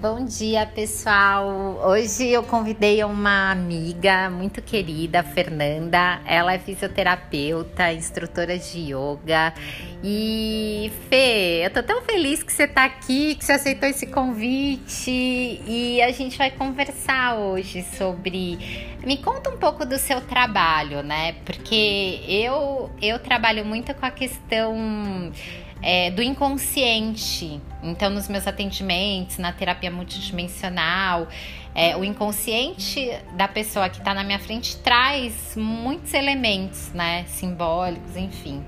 Bom dia, pessoal. Hoje eu convidei uma amiga muito querida, Fernanda. Ela é fisioterapeuta, instrutora de yoga. E Fê, eu tô tão feliz que você tá aqui, que você aceitou esse convite e a gente vai conversar hoje sobre. Me conta um pouco do seu trabalho, né? Porque eu eu trabalho muito com a questão é, do inconsciente. Então, nos meus atendimentos, na terapia multidimensional, é, o inconsciente da pessoa que está na minha frente traz muitos elementos, né? Simbólicos, enfim.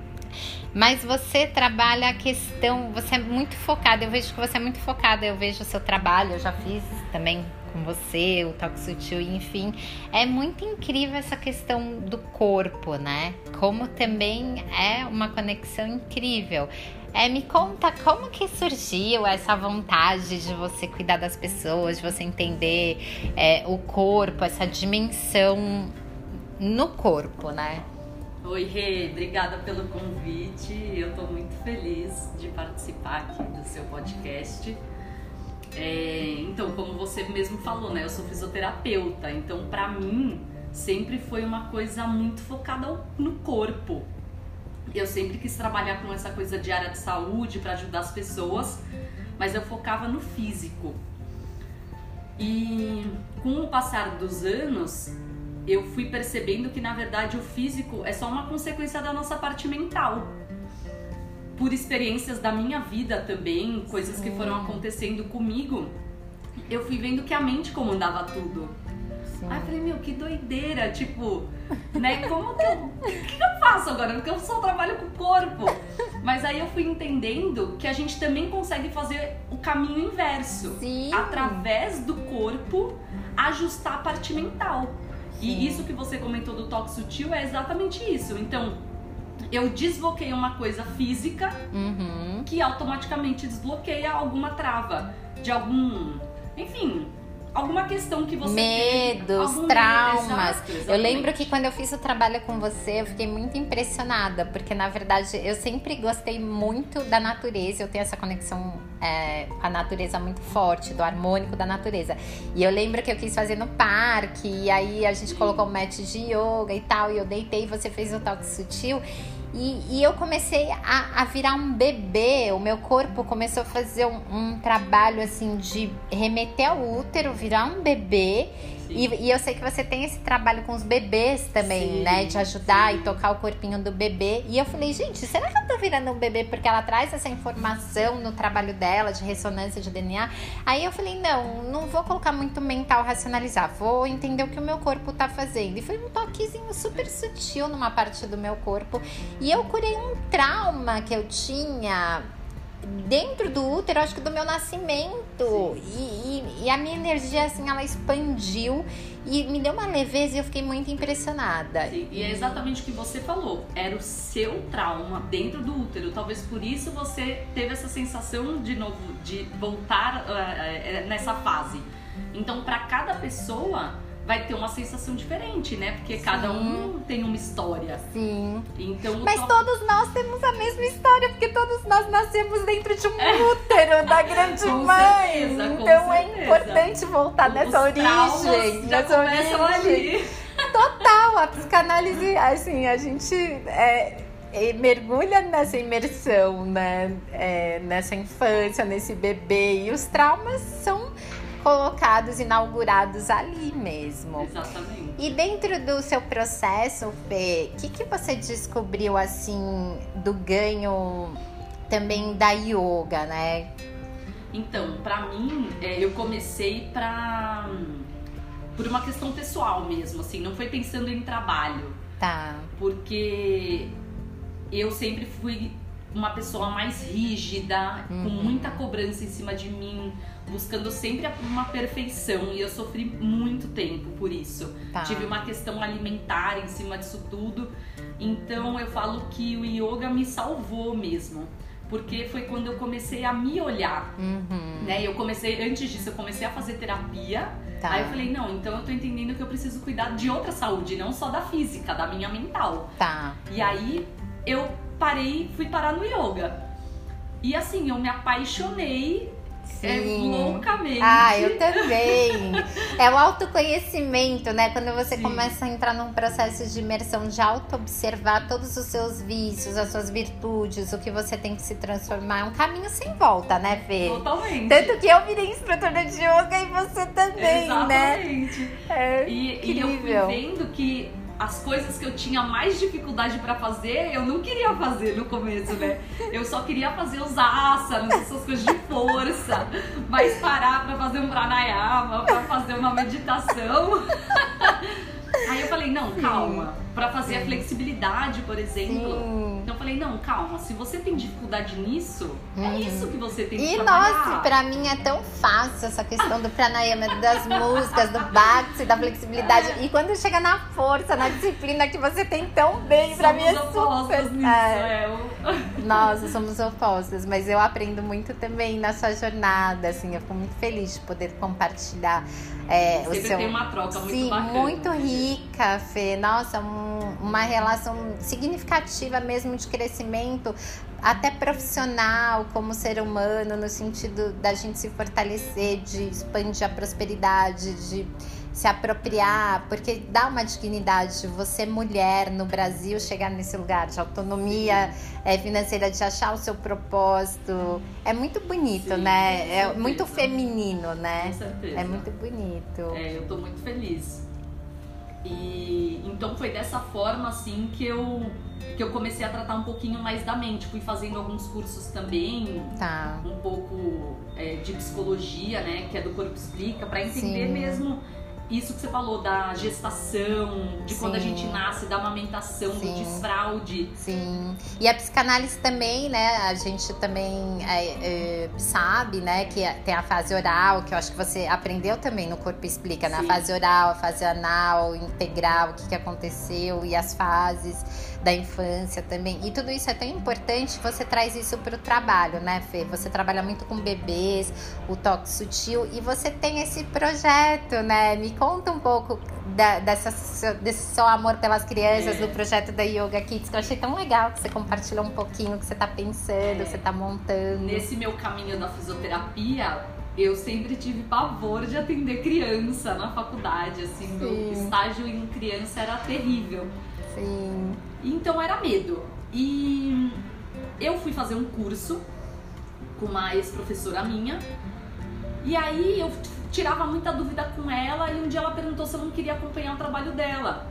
Mas você trabalha a questão, você é muito focada, eu vejo que você é muito focada, eu vejo o seu trabalho, eu já fiz também com você, o toque sutil, enfim. É muito incrível essa questão do corpo, né? Como também é uma conexão incrível. É, me conta como que surgiu essa vontade de você cuidar das pessoas, de você entender é, o corpo, essa dimensão no corpo, né? Oi, Rê, obrigada pelo convite. Eu estou muito feliz de participar aqui do seu podcast. É, então, como você mesmo falou, né? Eu sou fisioterapeuta, então para mim sempre foi uma coisa muito focada no corpo. Eu sempre quis trabalhar com essa coisa de área de saúde para ajudar as pessoas, mas eu focava no físico. E com o passar dos anos, eu fui percebendo que na verdade o físico é só uma consequência da nossa parte mental. Por experiências da minha vida também, coisas Sim. que foram acontecendo comigo, eu fui vendo que a mente comandava tudo. Sim. Aí eu falei, meu, que doideira, tipo, né? Como que eu. O que eu faço agora? Porque eu só trabalho com o corpo. Mas aí eu fui entendendo que a gente também consegue fazer o caminho inverso. Sim. Através do corpo, ajustar a parte mental. Sim. E isso que você comentou do toque sutil é exatamente isso. Então, eu desbloqueio uma coisa física uhum. que automaticamente desbloqueia alguma trava de algum. Enfim, alguma questão que você medos, teve, traumas. Medo, eu lembro que quando eu fiz o trabalho com você, eu fiquei muito impressionada, porque na verdade eu sempre gostei muito da natureza, eu tenho essa conexão é, com a natureza muito forte, do harmônico da natureza. E eu lembro que eu quis fazer no parque, e aí a gente colocou um mat de yoga e tal, e eu deitei, você fez o toque sutil. E, e, eu comecei a, a, virar um bebê, o meu corpo começou a fazer um, um trabalho assim de remeter ao útero, virar um bebê e, e, eu sei que você tem esse trabalho com os bebês também, sim, né? De ajudar sim. e tocar o corpinho do bebê. E eu falei, gente, será que eu tô virando um bebê porque ela traz essa informação no trabalho dela, de ressonância de DNA? Aí eu falei, não, não vou colocar muito mental racionalizar, vou entender o que o meu corpo tá fazendo. E foi um toquezinho super sutil numa parte do meu corpo. E eu curei um trauma que eu tinha dentro do útero, acho que do meu nascimento. E, e, e, a minha energia, assim, ela expandiu e me deu uma leveza e eu fiquei muito impressionada. Sim, e é exatamente o que você falou. Era o seu trauma dentro do útero. Talvez por isso você teve essa sensação de novo, de voltar uh, nessa fase. Então, para cada pessoa vai ter uma sensação diferente, né? Porque Sim. cada um tem uma história. Sim. Então, Mas todos nós temos a mesma história, porque todos nós nascemos dentro de um é. útero da grande com mãe. Certeza, então é certeza. importante voltar Os nessa origem. Nessa origem. Ali. Total, a psicanálise, assim, a gente é, mergulha nessa imersão, né? É, nessa infância, nesse bebê. E os traumas são colocados, inaugurados ali mesmo. Exatamente. E dentro do seu processo, Fê, o que, que você descobriu assim do ganho também da yoga, né? Então, para mim, é, eu comecei para por uma questão pessoal mesmo, assim, não foi pensando em trabalho. Tá. Porque eu sempre fui uma pessoa mais rígida, uhum. com muita cobrança em cima de mim, buscando sempre uma perfeição e eu sofri muito tempo por isso. Tá. Tive uma questão alimentar em cima disso tudo. Então eu falo que o yoga me salvou mesmo. Porque foi quando eu comecei a me olhar. Uhum. Né? Eu comecei, antes disso, eu comecei a fazer terapia. Tá. Aí eu falei, não, então eu tô entendendo que eu preciso cuidar de outra saúde, não só da física, da minha mental. Tá. E aí eu parei, fui parar no yoga. E assim, eu me apaixonei É Sim. loucamente. Ah, eu também. É o autoconhecimento, né? Quando você Sim. começa a entrar num processo de imersão, de auto-observar todos os seus vícios, as suas virtudes, o que você tem que se transformar. É um caminho sem volta, né, Fê? Totalmente. Tanto que eu virei instrutora de yoga e você também, né? Exatamente. É E, e eu fui vendo que as coisas que eu tinha mais dificuldade pra fazer, eu não queria fazer no começo, né? Eu só queria fazer os asanas, essas coisas de força. Mas parar pra fazer um pranayama, pra fazer uma meditação. Aí eu falei, não, calma. Pra fazer a flexibilidade, por exemplo. Sim. Então eu falei, não, calma, se você tem dificuldade nisso, é Uhum. isso que você tem que E trabalhar. nossa, pra mim é tão fácil essa questão do pranayama, das músicas, do bhakti, da flexibilidade. E quando chega na força, na disciplina que você tem tão bem, pra mim é Somos super. nisso, É. é. o- Nós somos opostos, mas eu aprendo muito também na sua jornada, assim, eu fico muito feliz de poder compartilhar é, o Sempre seu. tem uma troca muito Sim, bacana. muito rica, Fê. Nossa, um- uma relação significativa mesmo de crescimento, até profissional, como ser humano, no sentido da gente se fortalecer, de expandir a prosperidade, de se apropriar, porque dá uma dignidade você, mulher, no Brasil, chegar nesse lugar de autonomia é, financeira, de achar o seu propósito. É muito bonito, Sim, né? É muito feminino, né? Com certeza. É muito bonito. É, eu tô muito feliz. Foi dessa forma assim que eu que eu comecei a tratar um pouquinho mais da mente. Fui fazendo alguns cursos também, Tá. um pouco é, de psicologia, né, que é do Corpo Explica, pra entender Sim. mesmo isso que você falou da gestação, de quando a Sim. gente nasce, da amamentação, Sim. do desfraude. Sim. E a psicanálise também, né? A gente também é, é, sabe, né? Que tem a fase oral, que eu acho que você aprendeu também no Corpo Explica, né? A Sim. fase oral, a fase anal, integral, o que, que aconteceu e as fases da infância também. E tudo isso é tão importante, você traz isso para o trabalho, né, Fê? Você trabalha muito com bebês, o toque sutil, e você tem esse projeto, né? Me conta um pouco da- dessa, desse seu amor pelas crianças, É. do projeto da Yoga Kids, que eu achei tão legal que você compartilhou um pouquinho o que você tá pensando, É. que você tá montando. Nesse meu caminho da fisioterapia, eu sempre tive pavor de atender criança na faculdade, assim, meu Sim. estágio em criança era terrível. Sim. Então era medo. E eu fui fazer um curso com uma ex-professora minha. E aí eu tirava muita dúvida com ela e um dia ela perguntou se eu não queria acompanhar o trabalho dela.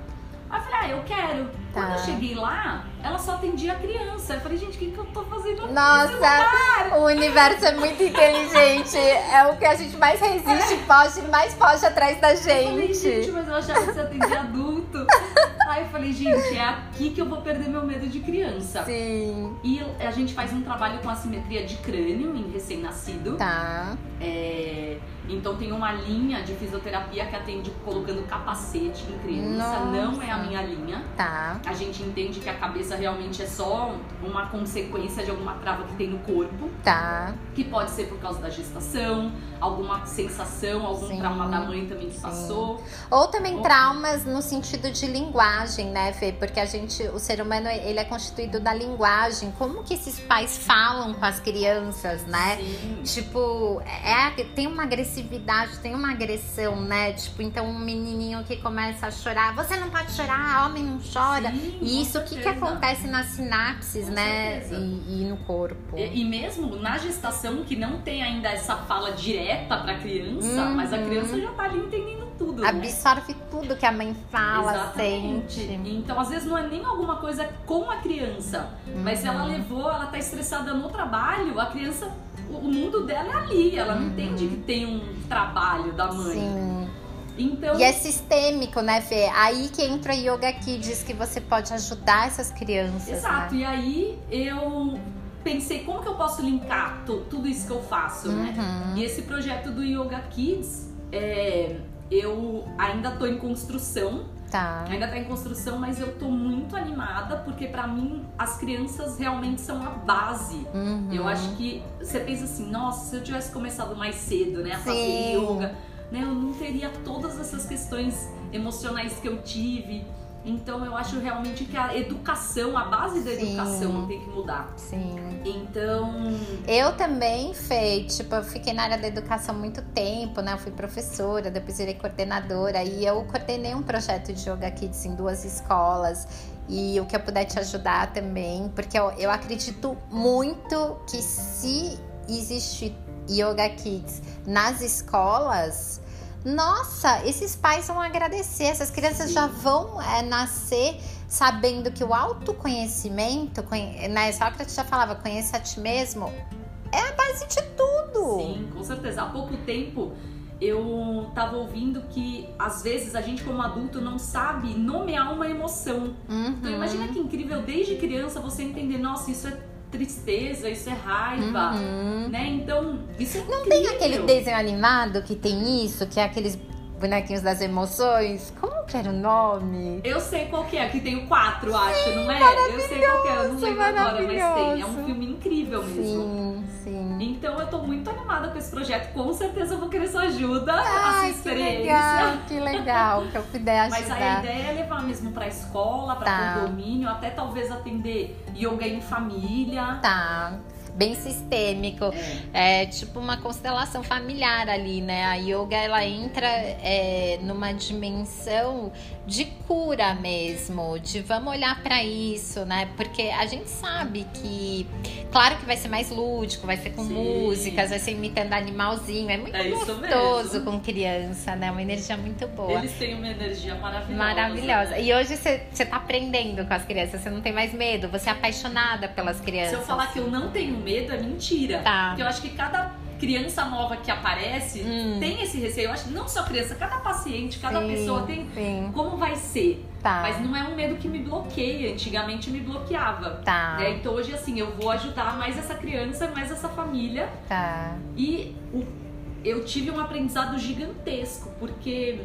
Aí eu falei, ah, eu quero. Tá. Quando eu cheguei lá, ela só atendia criança. Eu falei, gente, o que, que eu tô fazendo aqui? Nossa, o universo é muito inteligente. É o que a gente mais resiste, foge, mais foge atrás da Eu falei, gente, gente. mas eu achava que você atendia adulto. Aí eu falei, gente, é aqui que eu vou perder meu medo de criança. Sim. E a gente faz um trabalho com assimetria de crânio em recém-nascido. Tá. É, então tem uma linha de fisioterapia que atende colocando capacete em criança. Não é a Nossa. minha linha. Tá. A gente entende que a cabeça realmente é só uma consequência de alguma trava que tem no corpo, Tá. que pode ser por causa da gestação, alguma sensação, algum Sim. trauma da mãe também que Sim. passou. Ou também Ou- traumas no sentido de linguagem, né, Fê? Porque a gente, o ser humano, ele é constituído da linguagem. Como que esses pais falam com as crianças, né? Sim. Tipo, é, tem uma agressividade, tem uma agressão, né? Tipo, então um menininho que começa a chorar, você não pode chorar, homem não chora. Sim, E isso, o que, que acontece nas sinapses, Com né? E, e no corpo. E, e mesmo na gestação, que não tem ainda essa fala direta pra criança, Uhum. mas a criança já tá ali entendendo tudo. né? Absorve tudo que a mãe fala, Exatamente. sente. Então, às vezes, não é nem alguma coisa com a criança, mas se ela Uhum. levou, ela tá estressada no trabalho, a criança, o mundo dela é ali, ela não Uhum. entende que tem um trabalho da mãe. Sim. Então, E é sistêmico, né, Fê? Aí que entra a Yoga Kids, que você pode ajudar essas crianças. exato. Né? E aí eu pensei, como que eu posso linkar tu- tudo isso que eu faço, né? Uhum. E esse projeto do Yoga Kids, é, eu ainda tô em construção, Tá. ainda tá em construção, mas eu tô muito animada porque pra mim as crianças realmente são a base. Uhum. Eu acho que você pensa assim, nossa, se eu tivesse começado mais cedo, né, a fazer Sim. yoga, né, eu não teria todas essas questões emocionais que eu tive. Então eu acho realmente que a educação, a base da Sim. educação tem que mudar. Sim. Então, Eu também, Fê, tipo, eu fiquei na área da educação muito tempo, né? Eu fui professora, depois virei coordenadora e eu coordenei um projeto de Yoga Kids em duas escolas. E o que eu puder te ajudar também, porque eu, eu acredito muito que se existe Yoga Kids nas escolas, nossa, esses pais vão agradecer, essas crianças já vão é, nascer sabendo que o autoconhecimento, né, Sócrates já falava, conheça a ti mesmo, é a base de tudo. Sim, com certeza. Há pouco tempo eu tava ouvindo que às vezes a gente como adulto não sabe nomear uma emoção. Uhum. Então imagina que incrível desde criança você entender, nossa, isso é tristeza, isso é raiva, uhum. né? Então, isso é Não tem aquele desenho animado que tem isso, que é aqueles bonequinhos das emoções? Como era o nome? Eu sei qual que é, que tem o quatro, acho, não é? Eu sei qual que é, eu não lembro agora, mas tem. É um filme incrível mesmo. Sim, sim. Então eu tô muito animada com esse projeto. Com certeza eu vou querer sua ajuda, Ai, a sua experiência. Que legal, que legal, que eu puder ajudar. Mas a ideia é levar mesmo pra escola, pra tá. condomínio, até talvez atender yoga em família. Tá bem sistêmico. É. é. tipo uma constelação familiar ali, né? A yoga ela entra é, numa dimensão de cura mesmo, de vamos olhar para isso, né? Porque a gente sabe que, claro que vai ser mais lúdico, vai ser com Sim. músicas, vai ser imitando animalzinho, é muito é gostoso com criança, né? Uma energia muito boa. Eles têm uma energia maravilhosa. Maravilhosa. Né? E hoje você tá aprendendo com as crianças, você não tem mais medo, você é apaixonada pelas crianças. Se eu falar que eu não tenho medo, é mentira. Tá. Porque eu acho que cada criança nova que aparece hum. tem esse receio. Eu acho que não só criança, cada paciente, cada sim, pessoa tem sim. como vai ser. Tá. Mas não é um medo que me bloqueia. Antigamente me bloqueava. Tá. Né? Então hoje, assim, eu vou ajudar mais essa criança, mais essa família. Tá. E o, eu tive um aprendizado gigantesco, porque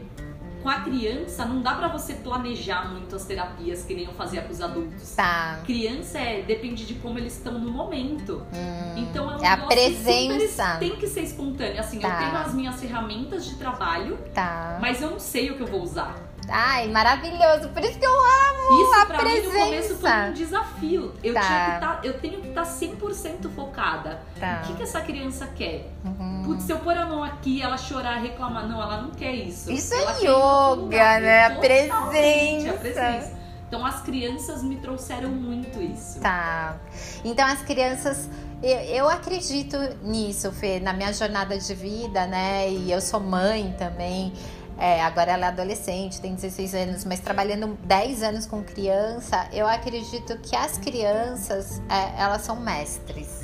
com a criança não dá para você planejar muito as terapias que nem eu fazia com os adultos. Tá. Criança é, depende de como eles estão no momento. Hum, então é um é a presença. tem que ser espontâneo. Assim, tá. eu tenho as minhas ferramentas de trabalho, tá. mas eu não sei o que eu vou usar. Ai, maravilhoso. Por isso que eu amo isso pra presença. mim no começo foi um desafio. Eu, tá. tinha que tá, eu tenho que estar tá 100% focada. Tá. O que, que essa criança quer? Uhum. Putz, se eu pôr a mão aqui, ela chorar, reclamar. Não, ela não quer isso. Isso ela é yoga, né? A presença. a presença. Então as crianças me trouxeram muito isso. Tá. Então as crianças. Eu, eu acredito nisso, Fê, na minha jornada de vida, né? E eu sou mãe também. É, agora ela é adolescente, tem 16 anos, mas trabalhando 10 anos com criança, eu acredito que as crianças, é, elas são mestres.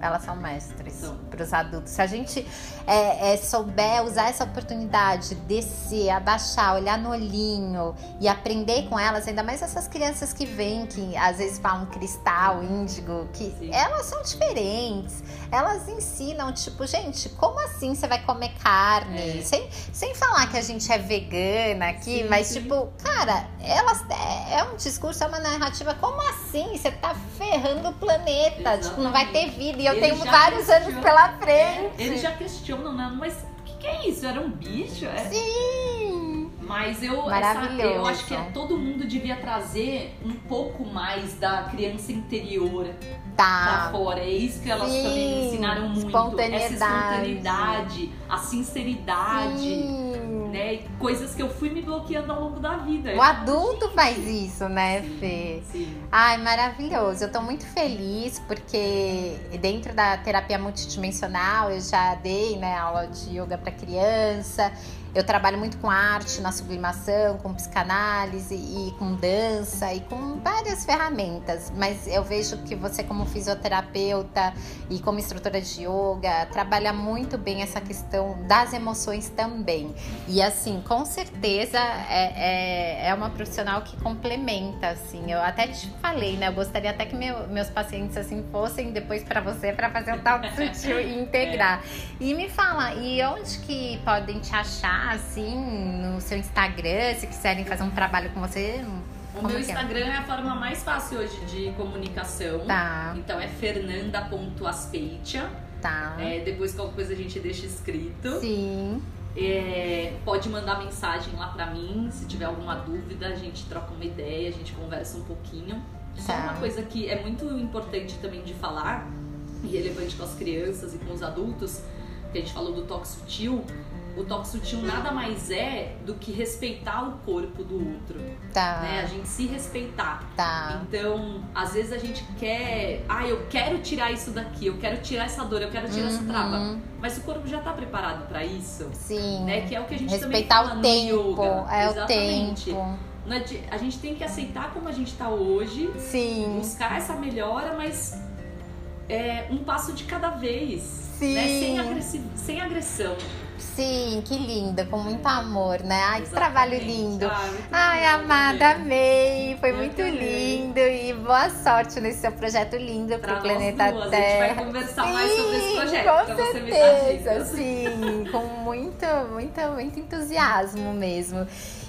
Elas são mestres para os adultos. Se a gente é, é, souber usar essa oportunidade, descer, abaixar, olhar no olhinho e aprender com elas, ainda mais essas crianças que vêm, que às vezes falam cristal, índigo, que Sim. elas são diferentes. Elas ensinam, tipo, gente, como assim você vai comer carne? É. Sem, sem falar que a gente é vegana aqui, sim, mas tipo, cara, elas é, é, um discurso, é uma narrativa. Como assim? Você tá ferrando o planeta? Exatamente. Tipo, não vai ter vida. E eu tenho vários anos pela frente. É, eles já questionam, né? Mas o que, que, é isso? Era um bicho? É? Sim! Mas eu, essa, eu acho que todo mundo devia trazer um pouco mais da criança interior tá. pra fora. É isso que elas Sim. também me ensinaram muito. Essa espontaneidade, a sinceridade. Sim né? Coisas que eu fui me bloqueando ao longo da vida. O adulto faz isso, né, sim, Fê? Sim. Ai, maravilhoso. Eu tô muito feliz porque dentro da terapia multidimensional eu já dei, né, aula de yoga para criança. Eu trabalho muito com arte na sublimação, com psicanálise e com dança e com várias ferramentas, mas eu vejo que você, como fisioterapeuta e como instrutora de yoga, trabalha muito bem essa questão das emoções também. E assim, com certeza é, é, é uma profissional que complementa, assim. Eu até te falei, né? Eu gostaria até que meu, meus pacientes assim fossem depois para você para fazer um tal sutil e integrar. E me fala, e onde que podem te achar? Assim, no seu Instagram, se quiserem fazer um trabalho com você? O meu é? Instagram é? é? a forma mais fácil hoje de comunicação. Tá. Então é fernanda.aspeitia. Tá. É, depois qualquer coisa a gente deixa escrito. Sim. É, pode mandar mensagem lá pra mim. Se tiver alguma dúvida, a gente troca uma ideia, a gente conversa um pouquinho. Só tá. uma coisa que é muito importante também de falar e relevante com as crianças e com os adultos, que a gente falou do toque sutil, o toque sutil nada mais é do que respeitar o corpo do outro. Tá. Né? A gente se respeitar. Tá. Então, às vezes a gente quer. Ah, eu quero tirar isso daqui, eu quero tirar essa dor, eu quero tirar essa trava. Uhum. Mas o corpo já tá preparado para isso. Sim. Né? Que é o que a gente Respeitar também fala o no tempo. yoga. É Exatamente. o tempo. Adi- A gente tem que aceitar como a gente tá hoje, Sim. buscar essa melhora, mas é um passo de cada vez. Sim. Né? Sem, agressi- sem agressão. Sim, que linda, com muito amor, né? Ai, que Exatamente. trabalho lindo. Ah, Ai, legal amada, amei. Foi Eu muito lindo e boa sorte nesse seu projeto lindo Pra pro Planeta duas, Terra. A gente vai conversar mais sobre esse Sim, projeto. Com certeza, sim, com muito, muito, muito entusiasmo mesmo.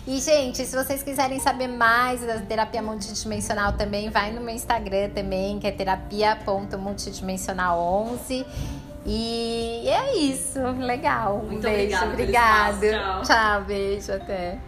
E, gente, se vocês quiserem saber mais da terapia multidimensional também, vai no meu Instagram também, que é terapia.multidimensional11. E é isso, legal. Muito um beijo, obrigada tchau. tchau, beijo, até.